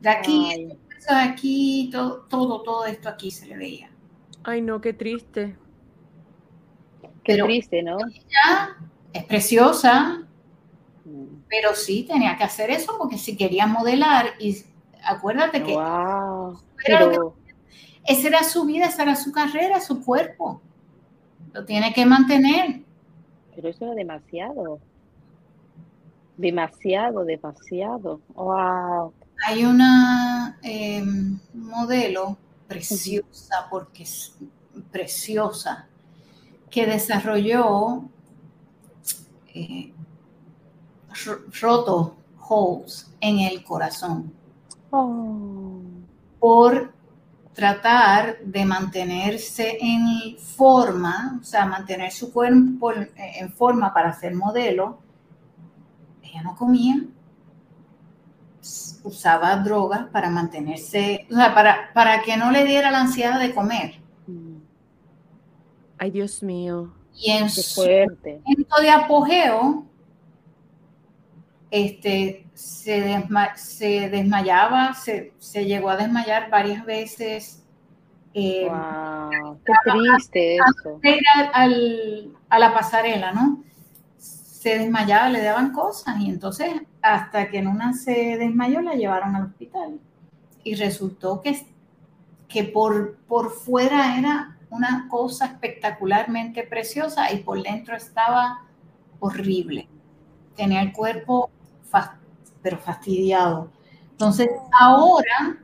C: De aquí,
B: Ay,
C: de aquí, todo, todo, todo esto aquí se le veía.
A: Ay, no, qué triste.
B: Qué
C: Pero-
B: triste, ¿no?
C: Ella es preciosa,
B: Mm.
C: pero sí tenía que hacer eso porque si quería modelar y acuérdate que
B: Wow.
C: era que-
B: Pero,
C: esa era su vida, esa era su carrera, su cuerpo. Lo tiene que mantener.
B: pero eso era demasiado. Demasiado, demasiado. Wow.
C: Hay una eh, modelo preciosa, porque es preciosa, que desarrolló eh, ro- roto holes en el corazón
B: Oh.
C: por tratar de mantenerse en forma, o sea, mantener su cuerpo en- en forma para ser modelo. Ella no comía, usaba drogas para mantenerse, o sea, para, para que no le diera la ansiedad de comer.
A: Ay, Dios mío.
C: Y en
B: Qué
C: su
B: fuerte.
C: momento de apogeo, este, se, desma- se desmayaba, se, se llegó a desmayar varias veces. eh,
B: Wow. Qué triste eso.
C: ir al- al- a la pasarela, ¿no? Se desmayaba, le daban cosas y entonces hasta que en una se desmayó la llevaron al hospital y resultó que, que por, por fuera era una cosa espectacularmente preciosa y por dentro estaba horrible. Tenía el cuerpo pero fastidiado. Entonces ahora,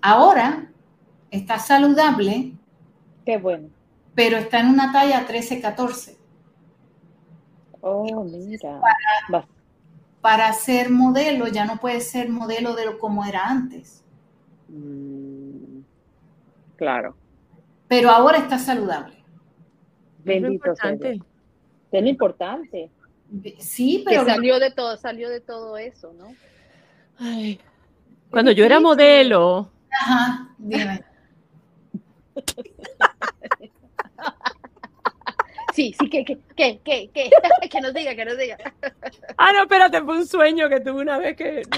C: ahora está saludable,
B: Qué bueno.
C: pero está en una talla 13-14.
B: Oh, mira. Va-
C: Para ser modelo ya no puede ser modelo de lo como era antes,
B: Mm. Claro.
C: Pero ahora está saludable.
A: Es
B: Bendito sea
A: importante.
B: Es lo importante.
C: Sí,
B: Que
C: pero
B: salió de todo, salió de todo eso, ¿no?
A: Ay. Cuando yo era modelo,
C: Ajá, dime.
B: Sí, sí, que, que, que, que, que, que nos diga, que nos diga.
A: Ah, no, espérate, fue un sueño que tuve una vez que.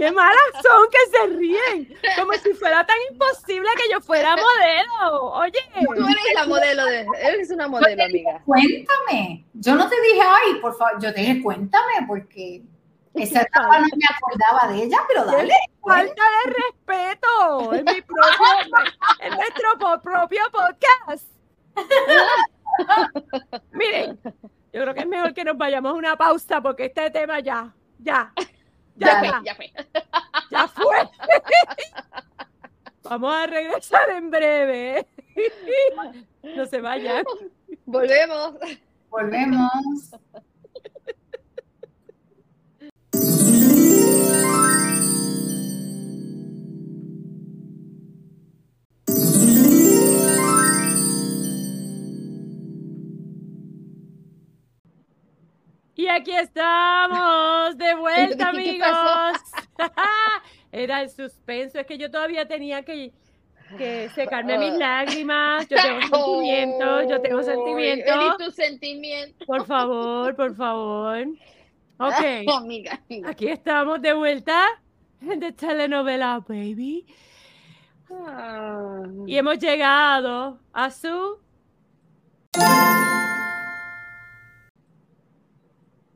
A: ¡Qué malas son que se ríen! Como si fuera tan imposible que yo fuera modelo. Oye,
B: Tú eres la modelo de, eres una modelo, amiga.
C: Cuéntame. Yo no te dije, ay, por favor, yo te dije, cuéntame, porque esa etapa no me acordaba de ella, pero dale.
A: falta de respeto. Es mi propio, es nuestro propio podcast. Miren, yo creo que es mejor que nos vayamos a una pausa porque este tema ya, ya, ya,
B: fue, ya fue.
A: Ya fue. Vamos a regresar en breve. No se vayan.
B: Volvemos.
C: Volvemos.
A: Aquí estamos, de vuelta,
B: dije, ¿qué
A: amigos. Era el suspenso, es que yo todavía tenía que, que secarme mis lágrimas. Yo tengo sentimientos, yo tengo sentimientos.
B: Tu sentimiento.
A: Por favor, por favor. Ok,
B: Amiga, amiga.
A: aquí estamos de vuelta en The Telenovela Baby.
B: Ah.
A: Y hemos llegado a su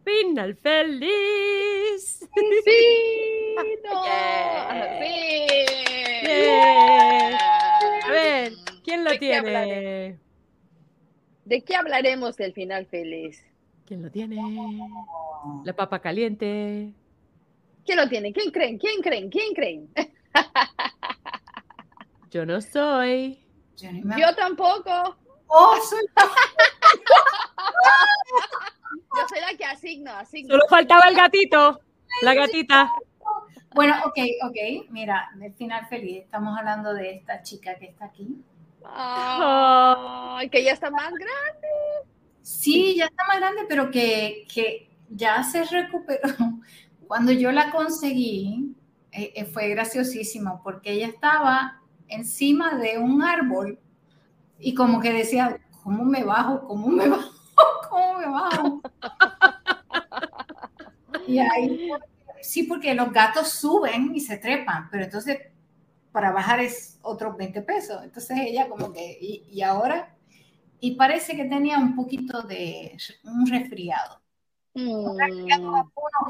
A: final feliz.
B: Sí, no.
A: Yeah.
B: Sí.
A: Yeah. A ver, ¿quién lo
B: ¿De qué hablaremos?
A: tiene?
B: ¿De qué hablaremos del final feliz?
A: ¿Quién lo tiene? La papa caliente.
B: ¿Quién lo tiene? ¿Quién creen? ¿Quién creen? ¿Quién creen?
A: Yo no soy.
C: Yo, me-
B: Yo tampoco.
C: Oh, soy-
B: Yo soy la que asigno, asigno.
A: Solo faltaba el gatito, la gatita.
C: Bueno, ok, ok. Mira, del final feliz. Estamos hablando de esta chica que está aquí.
B: Ay, que ya está más grande.
C: Sí, ya está más grande, pero que, que ya se recuperó. Cuando yo la conseguí, eh, eh, fue graciosísimo porque ella estaba encima de un árbol y como que decía, ¿cómo me bajo? ¿Cómo me bajo? ¿Cómo me bajo? y ahí, sí, porque los gatos suben y se trepan, pero entonces para bajar es otros 20 pesos. Entonces ella como que, y, ahora, y parece que tenía un poquito de un resfriado. Mm.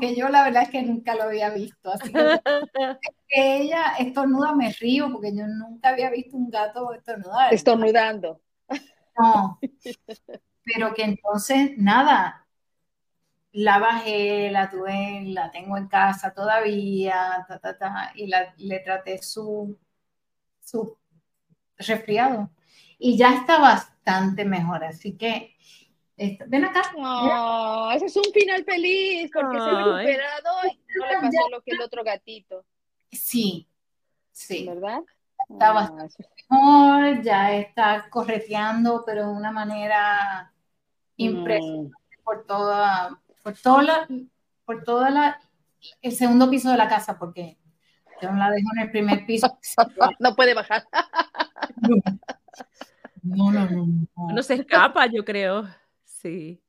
C: que yo la verdad es que nunca lo había visto. Así que, ella estornuda, me río porque yo nunca había visto un gato estornudar.
B: Estornudando.
C: No, pero que entonces, nada, la bajé, la tuve, la tengo en casa todavía, y le traté su, su resfriado. Y ya está bastante mejor, así que ven acá.
B: Oh, ese es un final feliz porque se ha recuperado y no le pasó lo que el otro gatito.
C: Sí, sí.
B: ¿Verdad?
C: Está bastante mejor, ya está correteando, pero de una manera impresionante por toda, por toda la, por toda la, el segundo piso de la casa, porque yo no la dejo en el primer piso.
B: no puede bajar.
C: No, no, no,
A: no. se escapa, yo creo. Sí.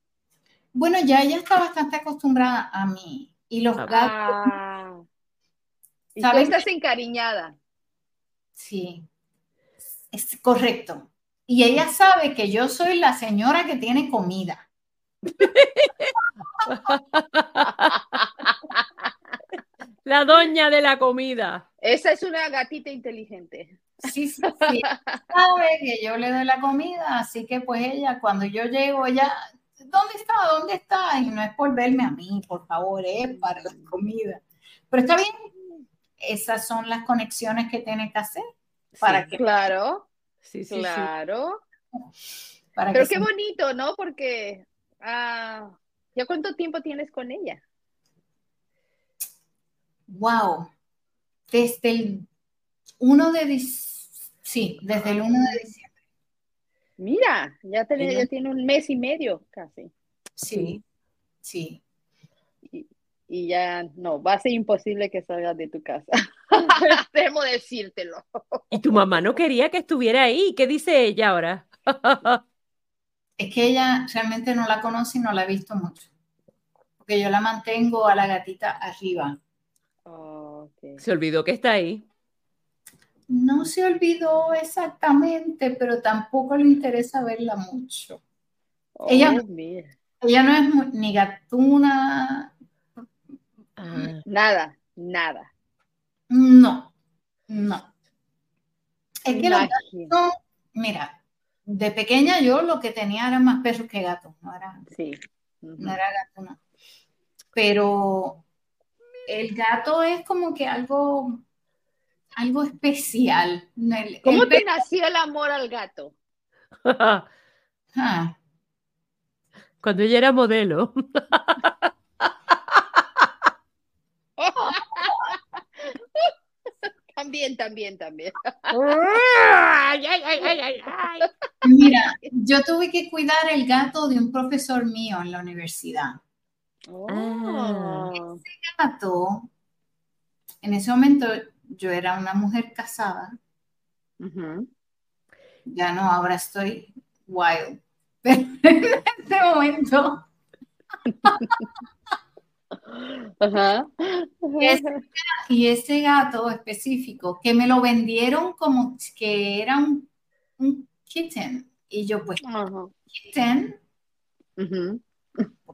C: Bueno, ya ella está bastante acostumbrada a mí. Y los ah. gatos.
B: ¿Y ¿Sabes? estás encariñada.
C: Sí. Es correcto. Y ella sabe que yo soy la señora que tiene comida.
A: La doña de la comida.
B: Esa es una gatita inteligente.
C: Sí, sí, sí. Sabe que yo le doy la comida, así que pues ella, cuando yo llego, ella, ¿dónde está? ¿Dónde está? Y no es por verme a mí, por favor, es para la comida. Pero está bien, esas son las conexiones que tiene que hacer. Para que...
B: Claro, sí, sí, claro. Pero qué bonito, ¿no? Porque, ah, ¿ya cuánto tiempo tienes con ella?
C: Wow, desde el 1 de diciembre, sí, desde el 1 de diciembre.
B: Mira, ya, tiene, ya tiene un mes y medio casi.
C: Sí, sí.
B: Y, ya no, va a ser imposible que salgas de tu casa. Temo decírtelo.
A: Y tu mamá no quería que estuviera ahí. ¿Qué dice ella ahora?
C: es que ella realmente no la conoce y no la ha visto mucho. Porque yo la mantengo a la gatita arriba.
A: Se olvidó que está ahí.
C: No se olvidó exactamente, pero tampoco le interesa verla mucho. Oh, ella, ella no es ni gatuna.
B: Ah. Nada, nada.
C: No, no. Es que los mira, de pequeña yo lo que tenía eran más perros que gatos, no era,
B: sí.
C: no era gatuna. Pero el gato es como que algo, algo especial.
B: ¿Cómo te nació el amor al gato?
C: Ah.
A: Cuando ella era modelo.
B: también, también, también.
C: Mira, yo tuve que cuidar el gato de un profesor mío en la universidad.
B: Oh.
C: Ese gato, en ese momento yo era una mujer casada. Ya no, ahora estoy wild. en este momento. Y, ese, gato específico, que me lo vendieron como que era un, kitten. Y yo, pues, kitten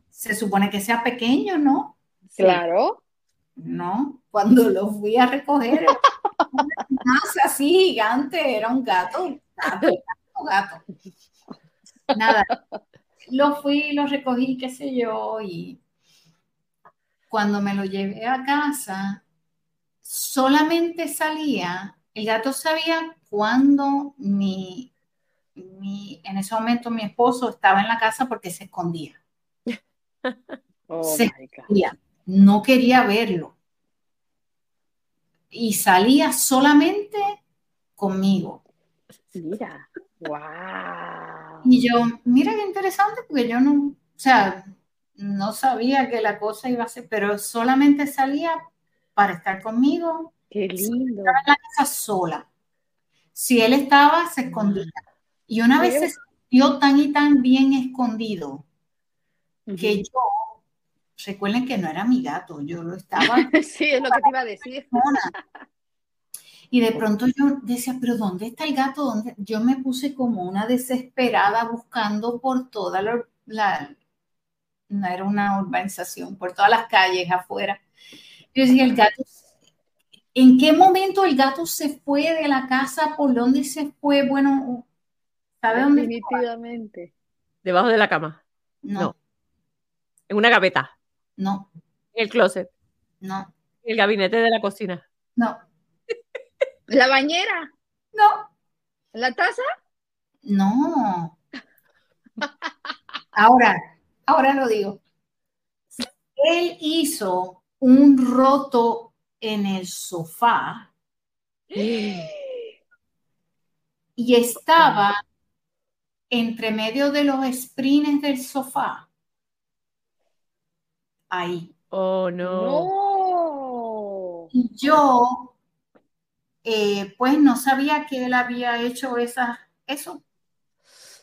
C: se supone que sea pequeño, ¿no?
B: Claro.
C: No, cuando lo fui a recoger, más así gigante, era un gato, gato, gato, Nada, lo fui, lo recogí, qué sé yo, y cuando me lo llevé a casa, solamente salía, el gato sabía cuando mi, mi, en ese momento mi esposo estaba en la casa porque se escondía.
B: Oh
C: no quería verlo. Y salía solamente conmigo.
B: Mira, wow.
C: Y yo, mira qué interesante, porque yo no, o sea, no sabía que la cosa iba a ser, pero solamente salía para estar conmigo.
B: Qué lindo.
C: Estaba en la casa sola. Si él estaba, se escondía. Y una vez se sintió tan y tan bien escondido que yo, recuerden que no era mi gato, yo lo estaba
B: Sí, es lo que te iba a decir.
C: Y de pronto yo decía, pero ¿dónde está el gato? ¿Dónde? Yo me puse como una desesperada buscando por toda la, la- no era una urbanización, por todas las calles afuera. Yo decía, el gato, ¿en qué momento el gato se fue de la casa? ¿Por dónde se fue? Bueno, ¿sabe dónde estaba?
B: Definitivamente.
A: Debajo de la cama,
C: No,
A: No. en una gaveta,
C: no,
A: en el closet,
C: no,
A: en el gabinete de la cocina.
C: no,
B: La bañera,
C: no,
B: la taza.
C: no. Ahora, ahora lo digo. Él hizo un roto en el sofá y estaba entre medio de los springs del sofá. Ahí.
A: Oh, no.
B: No.
C: Y yo, eh, pues no sabía que él había hecho esa, eso.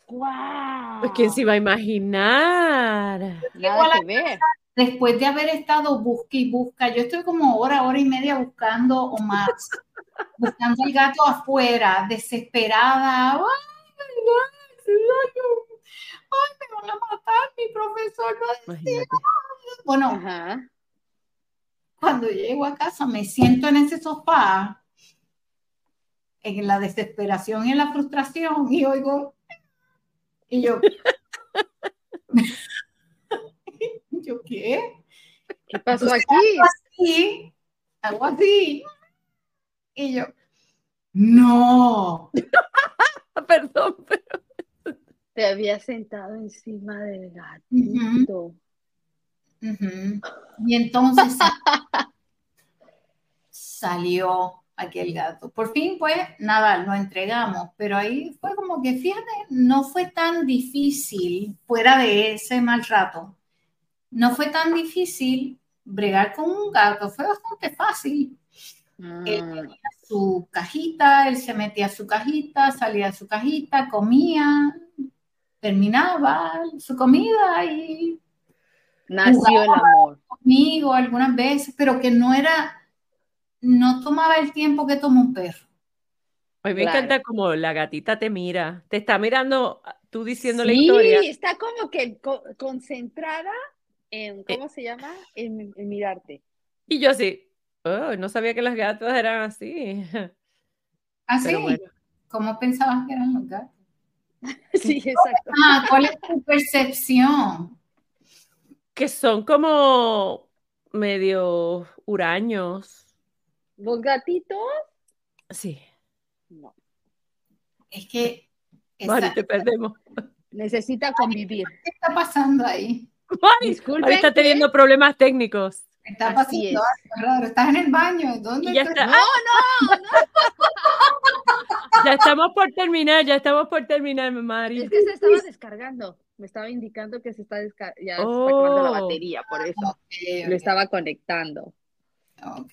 B: Wow.
A: Pues quién se iba a imaginar.
B: Nada que ver.
C: Después de haber estado busca y busca, yo estoy como hora, hora y media buscando o más, buscando el gato afuera, desesperada. ¡Ay, ay, ay, me van a matar, mi profesor! va a decir".
A: Imagínate.
C: Bueno,
B: Ajá.
C: cuando llego a casa me siento en ese sofá, en la desesperación y en la frustración, y oigo, y yo, ¿yo qué?
B: ¿Qué pasó
C: Entonces,
B: aquí?
C: así, algo así. Y yo, no.
A: Perdón. pero-
B: Te había sentado encima del gatito.
C: Y entonces salió aquel gato. Por fin, pues, nada, lo entregamos, pero ahí fue como que, fíjate, no fue tan difícil, fuera de ese mal rato, no fue tan difícil bregar con un gato, fue bastante fácil. Él
B: Mm,
C: tenía su cajita, él se metía a su cajita, salía a su cajita, comía, terminaba su comida y
B: Nació el amor.
C: conmigo algunas veces, pero que no era, no tomaba el tiempo que toma un perro.
A: A mí me
B: Claro.
A: encanta como la gatita te mira, te está mirando ah, tú diciendo la
B: Sí,
A: historia.
B: está como que co- concentrada en, ¿cómo se llama? En, en mirarte.
A: Y yo así, oh, no sabía que las gatas eran así.
C: Así,
A: Pero bueno,
C: ¿cómo pensabas que eran los gatos?
B: Sí, exacto.
C: Ah, ¿cuál es tu percepción?
A: que son como medio huraños.
B: Los gatitos,
A: Sí,
B: no.
C: Es que,
A: Mari, te perdemos.
B: Necesita convivir.
C: ¿qué está pasando ahí?
A: Mari,
B: Disculpe.
A: Mari está teniendo problemas técnicos.
C: ¿Qué está
B: Así
C: pasando
B: es.
C: ¿Estás en el baño? ¿Dónde
A: ya
C: estás?
A: está. Ya estamos por terminar, ya estamos por terminar, Mari.
B: Es que se estaba descargando. Me estaba indicando que se está desca- ya se está acabando la
A: Oh.
B: batería, por eso
C: Ok,
B: lo estaba conectando.
C: ok.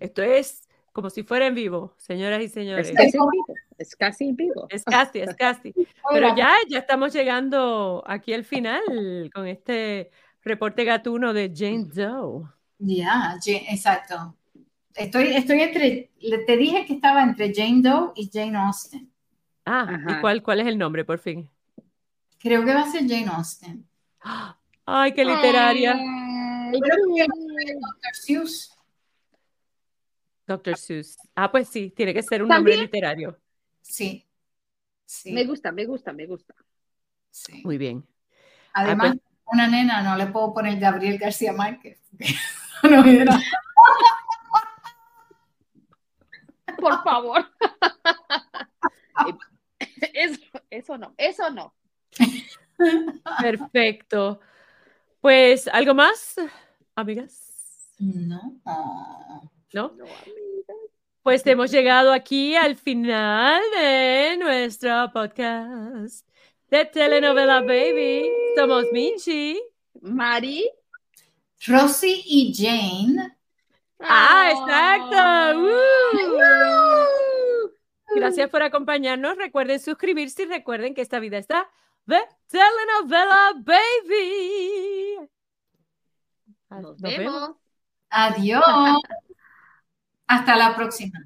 A: Esto es como si fuera en vivo, señoras y
B: Es
A: señores.
B: casi en vivo. Es casi en vivo.
A: Es casi, es casi. Pero ya, ya estamos llegando aquí al final con este reporte gatuno de Jane Doe.
C: Ya, Ja- exacto. Estoy, estoy entre, te dije que estaba entre Jane Doe y Jane Austen.
A: Ah, ¿y cuál, cuál es el nombre, por fin?
C: Creo que va a ser Jane Austen.
A: Ay, qué literaria.
B: Ay,
C: Pero
B: qué
C: Dr. Seuss.
A: Dr. Seuss. Ah, pues sí, tiene que ser un nombre
B: También.
A: literario.
C: Sí. Sí.
B: Me gusta, me gusta, me gusta.
C: sí.
A: Muy bien.
C: Además,
A: pues-
C: una nena no le puedo poner Gabriel García Márquez. no era.
B: Por favor. Eso, eso no, eso no.
A: Perfecto. Pues, ¿algo más, amigas?
C: No.
A: ¿No? Pues hemos llegado aquí al final de nuestro podcast. The Telenovela Baby. Somos Minchi.
B: Mari.
C: Rosy y Jane.
A: Ah, exacto. Uh. Gracias por acompañarnos. Recuerden suscribirse y recuerden que esta vida está The Telenovela Baby.
B: Nos, vemos.
C: Adiós. Hasta la próxima.